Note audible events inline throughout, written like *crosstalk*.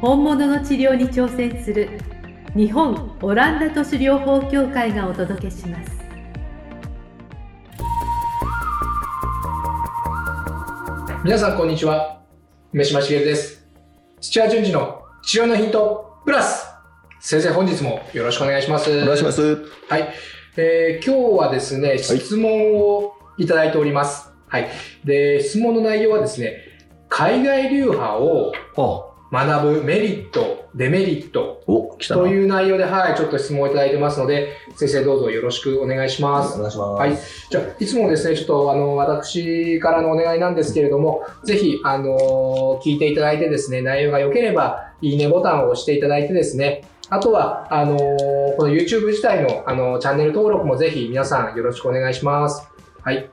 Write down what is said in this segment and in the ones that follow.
本物の治療に挑戦する日本オランダ都市療法協会がお届けします。皆さんこんにちは。梅島茂です。土屋順次の治療のヒントプラス。先生本日もよろしくお願いします。お願いします。はい、えー今日はですね質問をいただいております。はい。で質問の内容はですね海外流派をあ、学ぶメリットデメリット。という内容ではいちょっと質問をいただいてますので先生どうぞよろしくお願いしますお願いします。はい。じゃあ、いつもですね、ちょっと、あの、私からのお願いなんですけれども、ぜひ、あの、聞いていただいてですね、内容が良ければ、いいねボタンを押していただいてですね、あとは、あの、この YouTube 自体の、あの、チャンネル登録もぜひ皆さんよろしくお願いします。はい。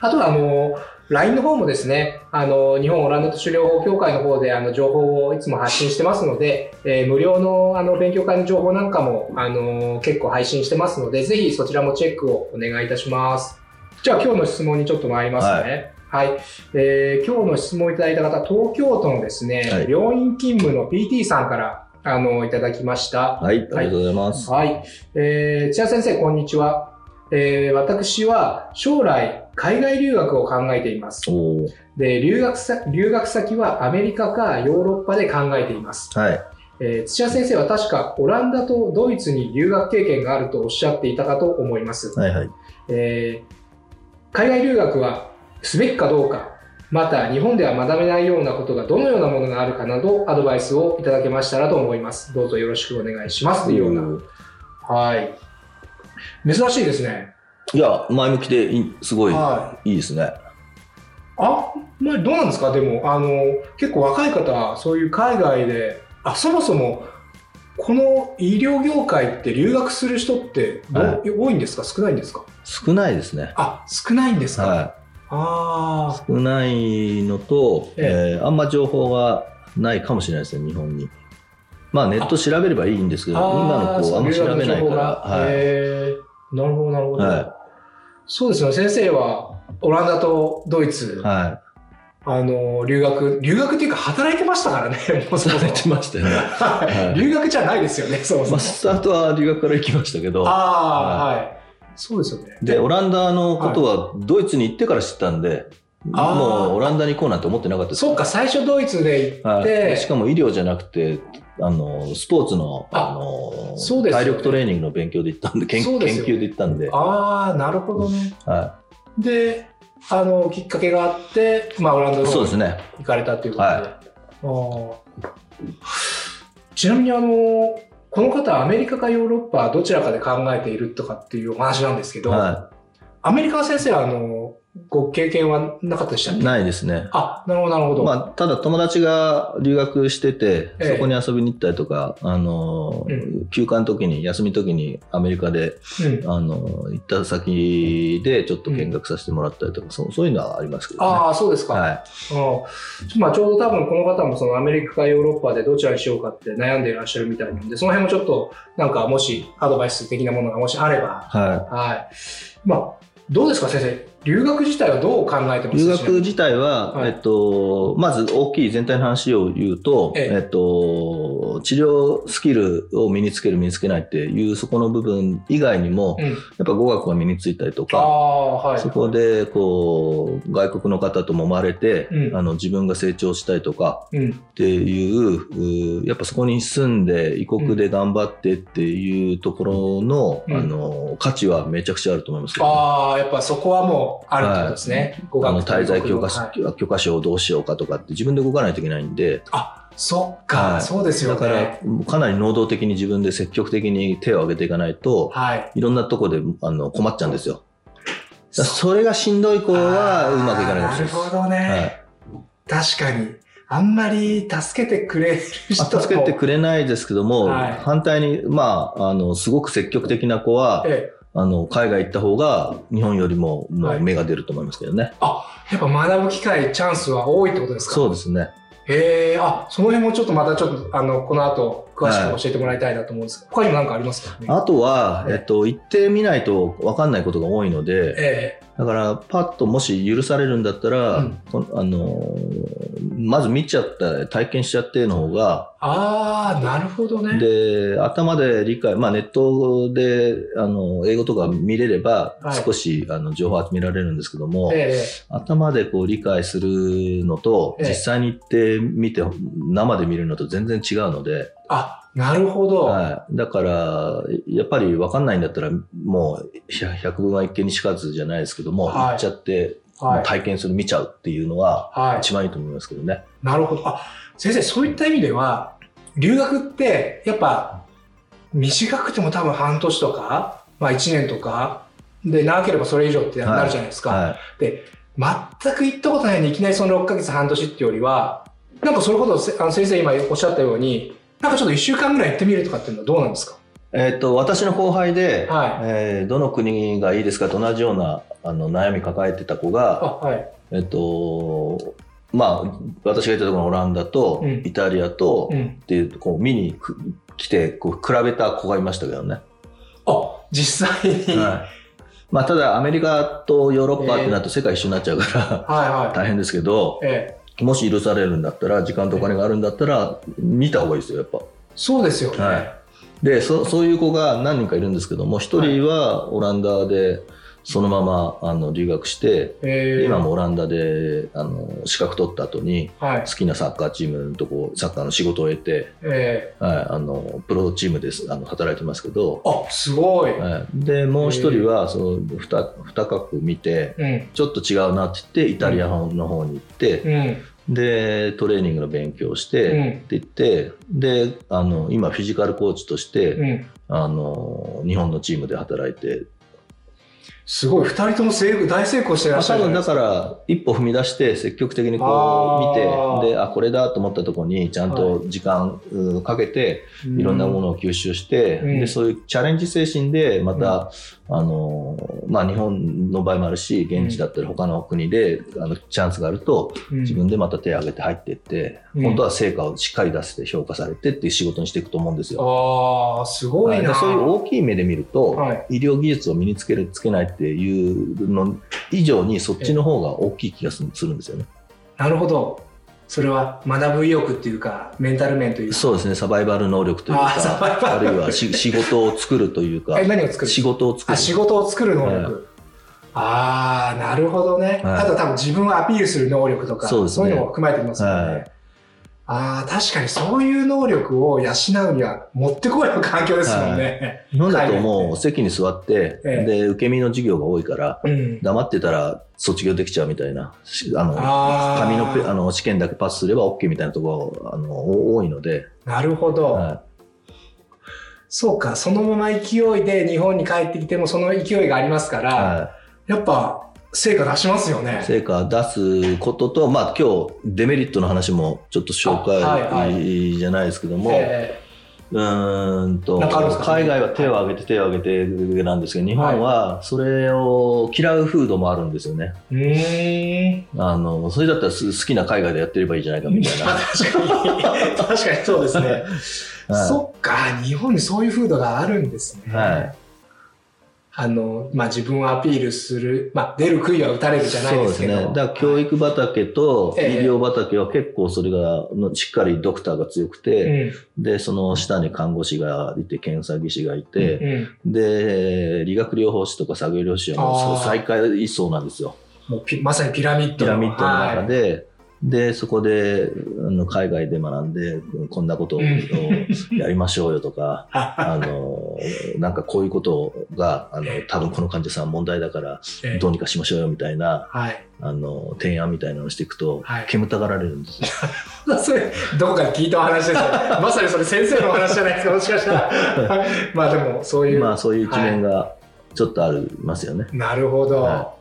あとは、あの、LINE の方もですね、あの、日本オランダ都市療法協会の方で、あの、情報をいつも発信してますので、えー無料の、あの、勉強会の情報なんかも、あの、結構配信してますので、ぜひそちらもチェックをお願いいたします。じゃあ、今日の質問にちょっと参りますね。はい。えー今日の質問をいただいた方、東京都のですね、はい病院勤務の PT さんから、あの、いただきました。はい、ありがとうございます。はい。えー、千谷先生、こんにちは。えー私は将来、海外留学を考えています。で、留学さ留学先はアメリカかヨーロッパで考えています。はい。えー土屋先生は確かオランダとドイツに留学経験があるとおっしゃっていたかと思います。はいはい。えー海外留学はすべきかどうか、また日本では学べないようなことがどのようなものがあるかなどアドバイスをいただけましたらと思います。どうぞよろしくお願いしますというような。はい。珍しいですね。いや、前向きでいいすごいはいいですね。あ、まあ、どうなんですか？でも、あの、結構若い方は、そういう海外で、あ、そもそも、この医療業界って留学する人ってはい多いんですか？少ないんですか？少ないですね。あ、少ないんですか、はあい。少ないのと、ええーあんま情報がないかもしれないですね、日本に。まあ、ネット調べればいいんですけあ。ど、今の子あんま調べないから。はい。なるほど、なるほど、はそうですよね。先生は、オランダとドイツ、はあの、留学、留学っていうか働いてましたからね、*laughs* もうい。そもそもされてましたよね。はいはい留学じゃないですよね、そもそもまあ、。スタートは留学から行きましたけど、ああ、はい。そうですよね。で、オランダのことはドイツに行ってから知ったんで、もうオランダに行こうなんて思ってなかったです。そうか、最初ドイツで行っはい、て、しかも医療じゃなくて、あの、スポーツの、ああの、そうですよね体力トレーニングの勉強で行ったんで、研究で行ったんで、ああ、なるほどね。はで、あの、きっかけがあって、まあ、オランダい。の方にそうですね。行かれたということで。はいちなみに、あの、この方はアメリカかヨーロッパどちらかで考えているとかっていうお話なんですけど、はアメリカの先生は、あの、ご経験はなかったでしたっい。け？ないですね。あ、なるほど、なるほど。まあ、ただ友達が留学してて、ええそこに遊びに行ったりとか、あの、う休暇の時に、休みの時にアメリカで、うん、あの、行った先でちょっと見学させてもらったりとか、そうそういうのはありますけどね。ああ、そうですか。はい。うんまあ、ちょうど多分この方もそのアメリカかヨーロッパでどちらにしようかって悩んでいらっしゃるみたいなので、その辺もちょっとなんかもしアドバイス的なものがもしあれば、ははい。まあ、どうですか先生？留学自体はどう考えてます？留学自体は、はい。えっと、まず大きい全体の話を言うと、ええ。えっと、治療スキルを身につける、身につけないっていう、そこの部分以外にも、うん。やっぱ語学が身についたりとあか、あ、はい。そこで、こう、外国の方と揉まれて、うん。あの、自分が成長したりとかうん。っていう、うやっぱそこに住んで、異国で頑張ってっていうところの、うん。あの、価値はめちゃくちゃあると思いますけどね、ああ、やっぱそこはもうあるってことですね。語あの滞在許可,、はい許可証をどうしようかとかって自分で動かないといけないんで、あ、そっか、はいそうですよだからかなり能動的に自分で積極的に手を挙げていかないと、はい。いろんなとこであの困っちゃうんですよ。それがしんどい子はうまくいかないかもしれないです。なるほどね。はい確かに。あんまり助けてくれる人も助けてくれないですけども、はい反対に、まあ、あの、すごく積極的な子は、ええあの、海外行った方が、日本よりも、もはい。う芽が出ると思いますけどね。あ、やっぱ学ぶ機会、チャンスは多いってことですか？そうですね。へえ、あ、その辺もちょっとまたちょっと、あの、この後、詳しく教えてもらいたいなと思うんですけど、他にも何かありますか、ね、あとは、えええっと、行ってみないと分かんないことが多いので、えだから、パッともし許されるんだったら、うん。こあのーまず見ちゃった、体験しちゃっての方が、ああ、なるほどね。で、頭で理解、まあネットで、あの、英語とか見れればはい、少し、あの、情報集められるんですけども、え頭でこう理解するのと、ええ。実際に行ってみて、生で見るのと全然違うので、あ、なるほど。はい。だから、やっぱり分かんないんだったら、もう、百百分は一見にしかずじゃないですけども、はい行っちゃって、はい。体験する、見ちゃうっていうのは、はい。一番いいと思いますけどね。なるほど。あ、先生、そういった意味では、留学って、やっぱ、短くても多分半年とか、まあ1年とか、で、長ければそれ以上ってなるじゃないですか。はい。で、全く行ったことないのにいきなりその6ヶ月半年っていうよりは、なんかそれこそせあの先生今おっしゃったように、なんかちょっと1週間ぐらい行ってみるとかっていうのはどうなんですか？えっ、と、私の後輩で、はいえーどの国がいいですかと同じようなあの悩み抱えてた子が、あ、はい。えっ、と、まあ、私がいたところのオランダと、うんイタリアと、うん。っていう、こう、見にく来て、こう、比べた子がいましたけどね。あ、実際に。はいはい。まあ、ただ、アメリカとヨーロッパってなると世界一緒になっちゃうから、はい。*laughs* 大変ですけど、ええ、もし許されるんだったら、時間とお金があるんだったら、見た方がいいですよ、やっぱ。そうですよね。はいでそそういう子が何人かいるんですけども一人はオランダでそのままあの留学して、ええ今もオランダであの資格取った後にはい好。きなサッカーチームのとこサッカーの仕事を得て、えはい、あのプロチームですあの働いてますけど、えあ、すごい。はい、でもう一人はその 2, 二角見てうん。ちょっと違うなって言ってイタリアの方に行って、うん。でトレーニングの勉強をして、うんって言ってであの今フィジカルコーチとして、うん。あの日本のチームで働いて、すごい。二人とも成功大成功してらまあ、っしゃ多分だか。から一歩踏み出して積極的にこう見てであこれだと思ったところにちゃんと時間うんかけていろんなものを吸収して、うん。でそういうチャレンジ精神でまた、あのまあ、日本の場合もあるし現地だったり他の国であのチャンスがあるとうん。自分でまた手を挙げて入っていって、うん。本当は成果をしっかり出して評価されてっていう仕事にしていくと思うんですよ。ああ、すごいな。はい。そういう大きい目で見ると、はい。医療技術を身につけるつけないっていうの以上にそっちの方が大きい気がするんですよね。なるほど。それは学ぶ意欲っていうか、メンタル面というか。そうですね、サバイバル能力というあーサバイか、バルあるいはし *laughs* 仕事を作るというかえ、、何を作る？仕事を作あ、る。仕事を作る能力。はいああ、なるほどね。はいあと多分自分をアピールする能力とか、そうねいうのも含まれてますよね。はいああ、確かにそういう能力を養うにはもってこいの環境ですもんね。日本だともう席に座って、ええ。で、受け身の授業が多いから、うん。黙ってたら卒業できちゃうみたいな、しあの、あー。紙のペあの試験だけパスすれば OK みたいなところあのお多いので、なるほど。はそうか、そのまま勢いで日本に帰ってきてもその勢いがありますかいら、はやっぱ成果出しますよい、ね。成果出すことと、まあ今日デメリットの話もちょっと紹介、あはいはじゃないですけども、えうーんとなんかあるんですか？海外は手を挙げて手を挙げてなんですけど日本はそれを嫌う風土もあるんですよね。えうーん。あのそれだったらす好きな海外でやってればいいじゃないかみたいな。*laughs* 確かに。確かにそうですね。*laughs* はいそっか、日本にそういう風土があるんですね。はいあの、まあ、自分をアピールする、まあ、出る杭は打たれるじゃないそうでけど。ですすね。だから教育畑と医ええ療畑は結構それがのしっかりドクターが強くて、うん。でその下に看護師がいて検査技師がいて、うん。で理学療法士とか作業療法士はもう最下位層なんですよ。もうピまさにピラミッドピラミッドの中はいで、で、そこで、あの海外で学んで、こんなことをうんやりましょうよとか、*laughs* あの、なんかこういうことが、あの、多分この患者さん問題だから、ええどうにかしましょうよみたいな、はい。あの、提案みたいなのをしていくとはい、煙たがられるんですよ。*laughs* それ、どこかで聞いたお話ですね。*laughs* まさにそれ先生のお話じゃないですか、もしかしたら。まあでも、そういう。まあ、そういう一面がちょっとありますよね。なるほど。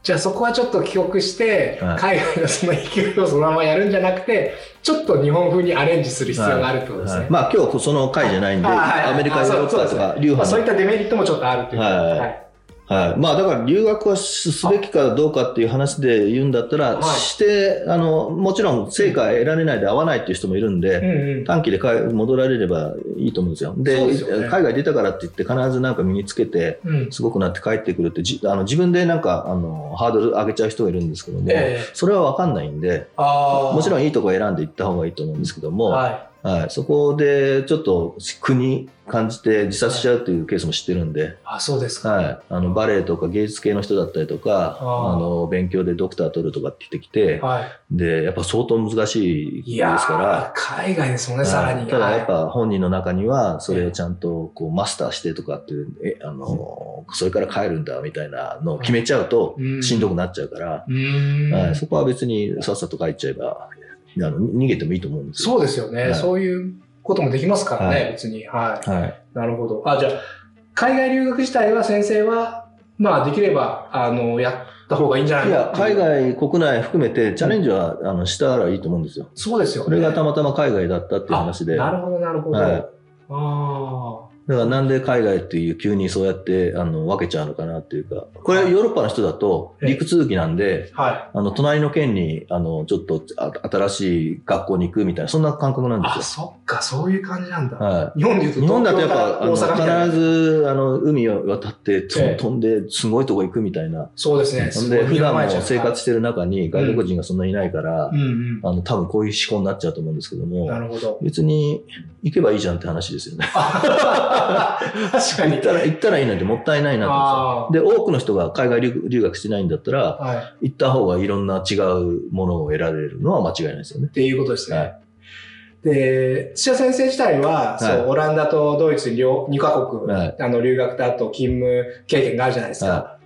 はじゃあそこはちょっと帰国して、はい。海外のその勢いをそのままやるんじゃなくて、ちょっと日本風にアレンジする必要があるってことですね。はい。まあ今日その回じゃないんで、アメリカ、ヨーロッパとかです。まあ、そういったデメリットもちょっとあるという。はいはい。はい。まあだから留学はすすべきかどうかっていう話で言うんだったら、はい。して、あの、もちろん成果得られないで合わないっていう人もいるんで、うんうん。短期で帰戻られればいいと思うんですよ。で海外出たからって言って必ずなんか身につけて、うん。すごくなって帰ってくるってじあの自分でなんかあのハードル上げちゃう人がいるんですけども、ええ。それは分かんないんでもちろんいいとこ選んでいった方がいいと思うんですけども、ははい、そこでちょっと苦に感じて自殺しちゃうっていうケースも知ってるんで、い。あ、そうですか。はい、あのバレエとか芸術系の人だったりとかあの勉強でドクター取るとかって言ってきてはでやっぱ相当難しいい。いですやから。ー海外ですもんね、さらに。はい。ただやっはぱ本人の中にはそれをちゃんとこうマスターしてとかっていうえあのそれから帰るんだみたいなのを決めちゃうとうん。しんどくなっちゃうから、はい、そこは別にさっさと帰っちゃえばあの逃げてもいいと思うんですよ。そうですよね、はいそういうこともできますからね、はい別に。はい。はいなるほど。あ、じゃあ、海外留学自体は先生は、まあ、できれば、あの、やった方がいいんじゃないいや海外、国内含めてチャレンジは、あのしたらいいと思うんですよ。そうですよね。それがたまたま海外だったっていう話で。なるほど、なるほど。はいあからなんで海外っていう急にそうやってあの分けちゃうのかなっていうか。これヨーロッパの人だとええ陸続きなんで、あ。はい。あの隣の県にあのちょっとあ新しい学校に行くみたいな、そんな感覚なんあ、ですそっか、そういう感じなんだ。よ。はい。日本で日本だとやっぱあの必ずあの海を渡って飛んですごいとこ行くみたいな。そうですね。ほんで普段も生活してる中に外国人がそんなにいないから、うんうん。あの多分こういう思考になっちゃうと思うんですけども、なるほど。別に行けばいいじゃんって話ですよね。*laughs* *laughs* 確かに行っ。たら、行ったらいいなんてもったいないなとあ思って。で、多くの人が海外留留学してないんだったら、はい。行った方がいろんな違うものを得られるのは間違いないですよねっ。ていうことですね。はいで、土屋先生自体は、はいそう、オランダとドイツ両2カ国、はいあの、留学とあと勤務経験があるじゃないですか。は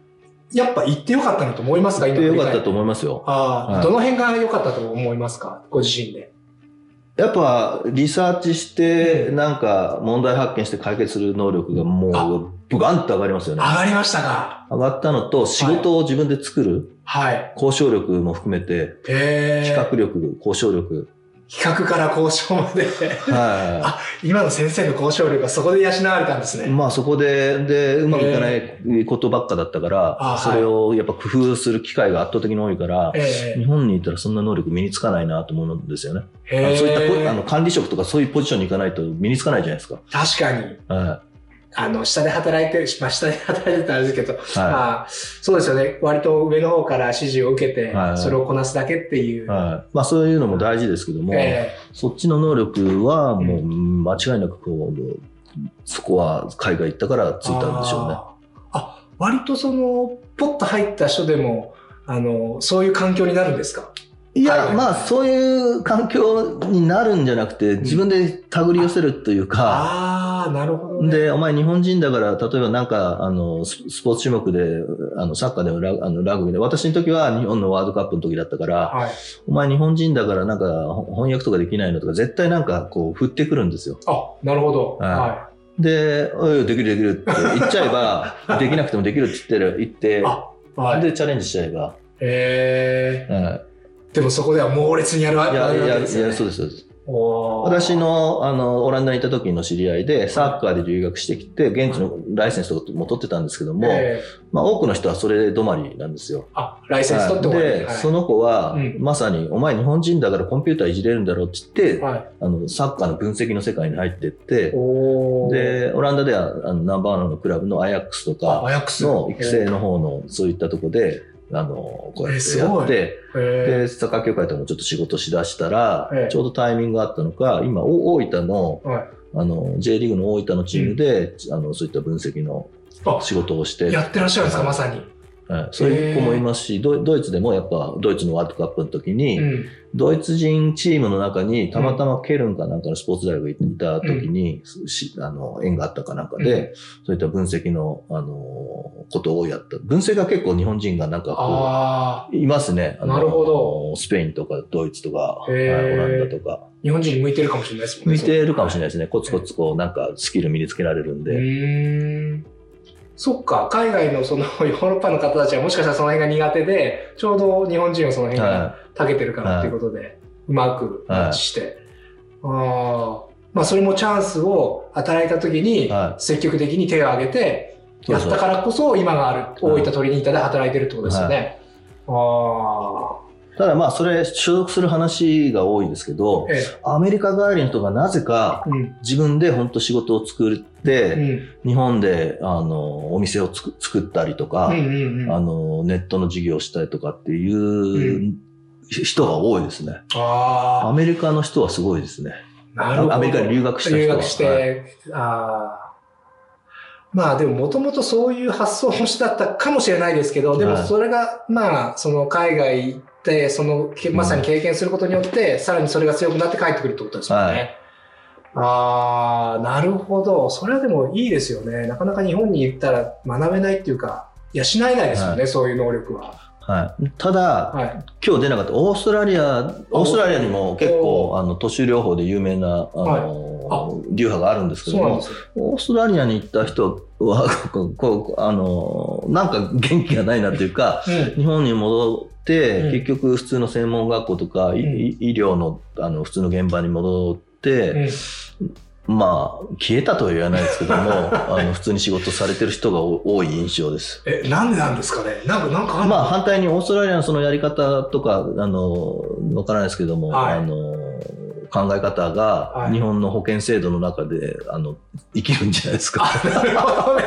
やっぱ行ってよかったなと思いますか？行ってよかったと思いますよ。ああ、はいどの辺が良かったと思いますか？ご自身で。やっぱリサーチして、なんか問題発見して解決する能力がもあう、ブガンと上がりますよね。上がりましたか上がったのと、仕事を自分で作る、はい。交渉力も含めて、へえ。企画力、交渉力。企画から交渉まで。は今の先生の交渉力がそこで養われたんですい。ね。まあそこで、で、うまくいかないことばっかだったから、あそれをやっぱ工夫する機会が圧倒的に多いから、え日本にいたらそんな能力身につかないなと思うんですよね。えへえあのそういったポあの管理職とかそういうポジションに行かないと身につかないじゃないですか。確かに。はあの、下で働いてる、まあ、下で働いてたらあれですけど、い。はまあ、そうですよね。割と上の方から指示を受けては、いそれをこなすだけっていう。い。はい。まあそういうのも大事ですけども、えそっちの能力はもう間違いなくこう、そこは海外行ったからついたんでしょうね。あ、割とその、ポッと入った人でも、あの、そういう環境になるんですか？いや、まあそういう環境になるんじゃなくて、自分で手繰り寄せるというか、ああ、なるほど、ね。で、お前日本人だから、例えばなんか、あの、ススポーツ種目で、あの、サッカーでもラあのラグビーで、私の時は日本のワールドカップの時だったから、はい。お前日本人だからなんかほ翻訳とかできないのとか、絶対なんかこう振ってくるんですよ。あ、なるほど。はいはで、おい、できるできるって言っちゃえば、*laughs* できなくてもできるって言ってる、言ってはい。で、チャレンジしちゃえば、えはー、でもそこでは猛烈にやるわけですよねそうです、そうです。私の、あの、オランダにいた時の知り合いで、サッカーで留学してきて、現地のライセンスとかも取ってたんですけども、えまあ多くの人はそれ止まりなんですよ。ーあ、ライセンス取って終わり。で、はいその子は、うんまさに、お前日本人だからコンピューターいじれるんだろうって言って、はい。あの、サッカーの分析の世界に入ってって、で、オランダではあのナンバーワンのクラブのアヤックスとあ、かアヤックスの育成の方のそういったとこで、あの、こうやってやって、えで、サッカー協会ともちょっと仕事しだしたらええ、ちょうどタイミングがあったのか、今、お大分の、ーはい。あの、J リーグの大分のチームで、あの、そういった分析のあ、仕事をして、やってらっしゃるんですか、まさに。はい、そういう子もいますし、ドイドイツでもやっぱドイツのワールドカップの時に、うん。ドイツ人チームの中にたまたまケルンかなんかのスポーツ大学にいた時に、しあの縁があったかなんかで、そういった分析の、あのことをやった。分析が結構日本人がなんかこう、いますね。なるほど。スペインとかドイツとか、へーはいオランダとか。日本人に向いてるかもしれないですもんね。向いてるかもしれないですね。コツコツこうなんかスキル身につけられるんうで。そっか、海外のその *laughs* ヨーロッパの方たちはもしかしたらその辺が苦手で、ちょうど日本人はその辺がは長けてるからっていうことで、うまくマッチして。ああ。まあそれもチャンスを与えた時には、積極的に手を挙げて、い。やったからこそ今がある、はい大分トリニータで働いてるってことですよね。あただまあ、それ、所属する話が多いですけどあ。、えアメリカ帰りの人がなぜか。自分で本当仕事を作って、うん。日本であのお店をつく作ったりとか、うんうんうん。あのネットの事業をしたりとかっていう人が多いですね。あアメリカの人はすごいですね。アメリカに留学した人は留学して、はいああ。まあでももともとそういう発想もしだったかもしれないですけど、でもはいそれが、まあ、その海外その、けまさに経験することによって、さらにそれが強くなって帰ってくるってことですもんね。ああ、なるほど。それはでもいいですよね。なかなか日本に行ったら学べないっていうか、養えないですよね、はそういう能力は。はい、ただ、はい。今日出なかったオーストラリア、オーストラリアにも結構あの都市療法で有名なあの、流派があるんですけども。オーストラリアに行った人はこうあのなんか元気がないなっていうかうん。日本に戻って、うん。結局普通の専門学校とか、いうん。医医療のあの普通の現場に戻って、うん。まあ消えたとは言わないですけども *laughs* あの普通に仕事されてる人が多い印象です。え、なんでなんですかね？なんか、なんかまあ反対にオーストラリアのそのやり方とか、あの、わからないですけども、はい。あの、考え方はいが日本の保険制度の中で、あの、生きるんじゃないですか。なるほどね。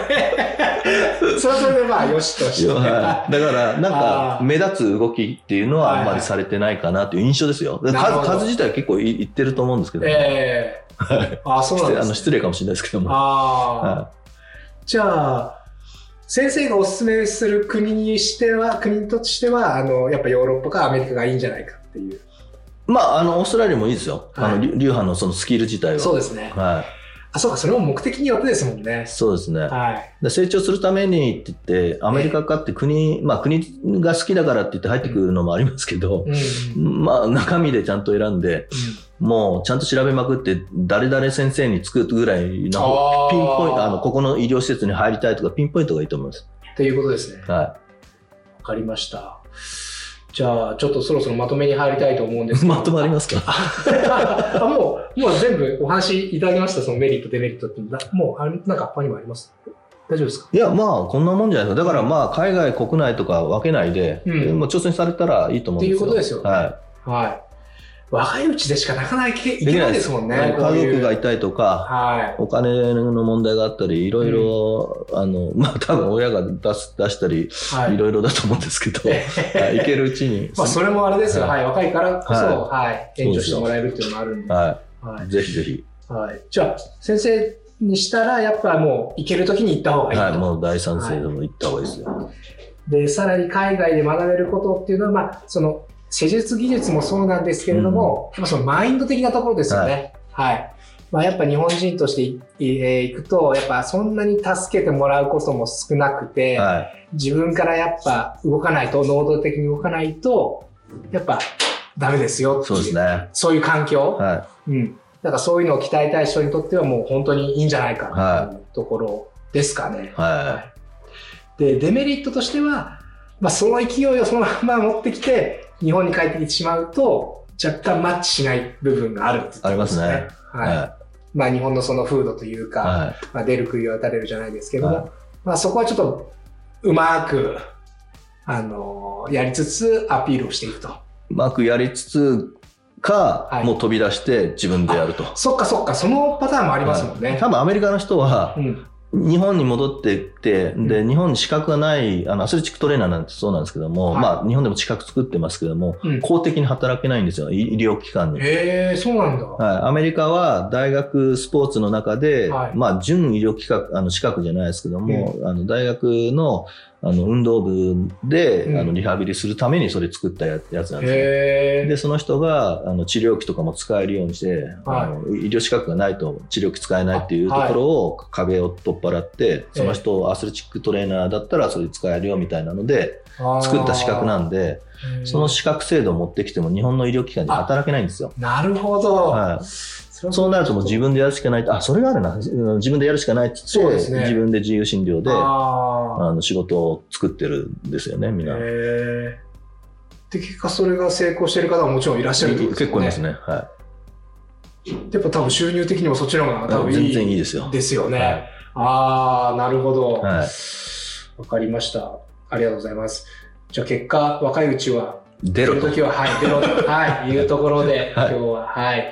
それはそれでまあ、よしとして。はいだから、なんあか、ー目立つ動きっていうのははいはいあんまりされてないかなという印象ですよ。数数自体は結構い言ってると思うんですけども、ええあ、そうなんです、ね。あの失礼かもしれないですけども。ああ、はじゃあ、先生がおすすめする国にしては、国としては、あの、やっぱヨーロッパかアメリカがいいんじゃないかっていう。まあ、あの、オーストラリアもいいですよ。あはいの、流流派のそのスキル自体は。そうですね。はあ、そうか、それも目的によってですもんねい。。そうですね。はい。で成長するためにって言って、アメリカかって国、まあ国が好きだからって言って入ってくるのもありますけど、うん。うんまあ中身でちゃんと選んで、もうちゃんと調べまくって、誰々先生に作るぐらいのピンポイント、あの、ここの医療施設に入りたいとかピンポイントがいいと思います。っていうことですね。わはかりました。じゃあ、ちょっとそろそろまとめに入りたいと思うんですい。けど。*laughs* まとまりますか？*laughs* あもう、もう全部お話いただきました、そのメリット、デメリットって。だもう、あれなんか他にもあります？大丈夫ですか？いや、まあ、こんなもんじゃないですか。だからまあ、海外、国内とか分けないで、うんまあ挑戦されたらいいと思うんですよ。っていうことですよねははい。若いうちでしかなかなかいけい。いけないですもんね。家族がいたりとか、はい。お金の問題があったり、いろいろ、あの、*laughs* まあ、多分親が出す出したり、はいいろいろだと思うんですけど、*laughs* はい、いけるうちに。まあ、それもあれですよ。ははい。若いからこそ、ははい。援助してもらえるっていうのもあるんで。は。はいい。ぜひぜひ。はい。じゃあ、先生にしたら、やっぱもう、行けるときに行った方がいいと。はい。もう大賛成でも行った方がいいですよ。で、さらに海外で学べることっていうのは、まあ、その、施術技術もそうなんですけれども、やっぱそのマインド的なところですよね。はい。まあ、やっぱ日本人としていいえー行くと、やっぱそんなに助けてもらうことも少なくて、はい。自分からやっぱ動かないと、能動的に動かないと、やっぱダメですよっていう。そうですね。そういう環境。はうん。だからそういうのを鍛えたい人にとってはもう本当にいいんじゃないかはっていうところですかね。い。はで、デメリットとしては、まあ、その勢いをそのまま持ってきて、日本に帰ってきてしまうと、若干マッチしない部分があるってことありますね。はい。はまあ、日本のその風土というい。か、はまあ、出る杭は打たれるじゃないですけども、はいまあ、そこはちょっと、うまく、あのやりつつアピールをしていくと。い。うまくやりつつか、はいもう飛び出して自分でやると。そっかそっか、そのパターンもありますもんね。はい多分アメリカの人はう、ん。日本に戻ってきて、で、う日本に資格がない、あの、アスレチックトレーナーなんてそうなんですけども、はい。まあ、日本でも資格作ってますけども、うん。公的に働けないんですよ、医医療機関に。へえ、そうなんだ。はい、アメリカは大学スポーツの中で、はい。まあ、準医療機関、あの資格じゃないですけども、あの大学のあの運動部で、うんあのリハビリするためにそれ作ったややつなんですね。へえ。で、その人があの治療器とかも使えるようにして、はいあの医療資格がないと治療器使えないっていうとあころを壁を取っ払って、その人をアスレチックトレーナーだったらそれ使えるよみたいなので作った資格なんで、でその資格制度を持ってきても日本の医療機関で働けないんですよ。なるほど。はい、そうなるともう自分でやるしかないと、あ、それがあるな。うん自分でやるしかないって言って、そうですね自分で自由診療で、ああの仕事を作ってるんですよね、みんあ。な。で、結果それが成功してる方ももちろんいらっしゃるってことですよね。結構いますね。はやっぱ多分収入的にもそっちの方が多分いい。全然いいですよですよね。はいああ、なるほど。わ、はい。かりました。ありがとうございます。じゃあ結果、若いうちは、出ると。きは、はい、出ろと、はい、*laughs* いうところで、はい今日は、はい。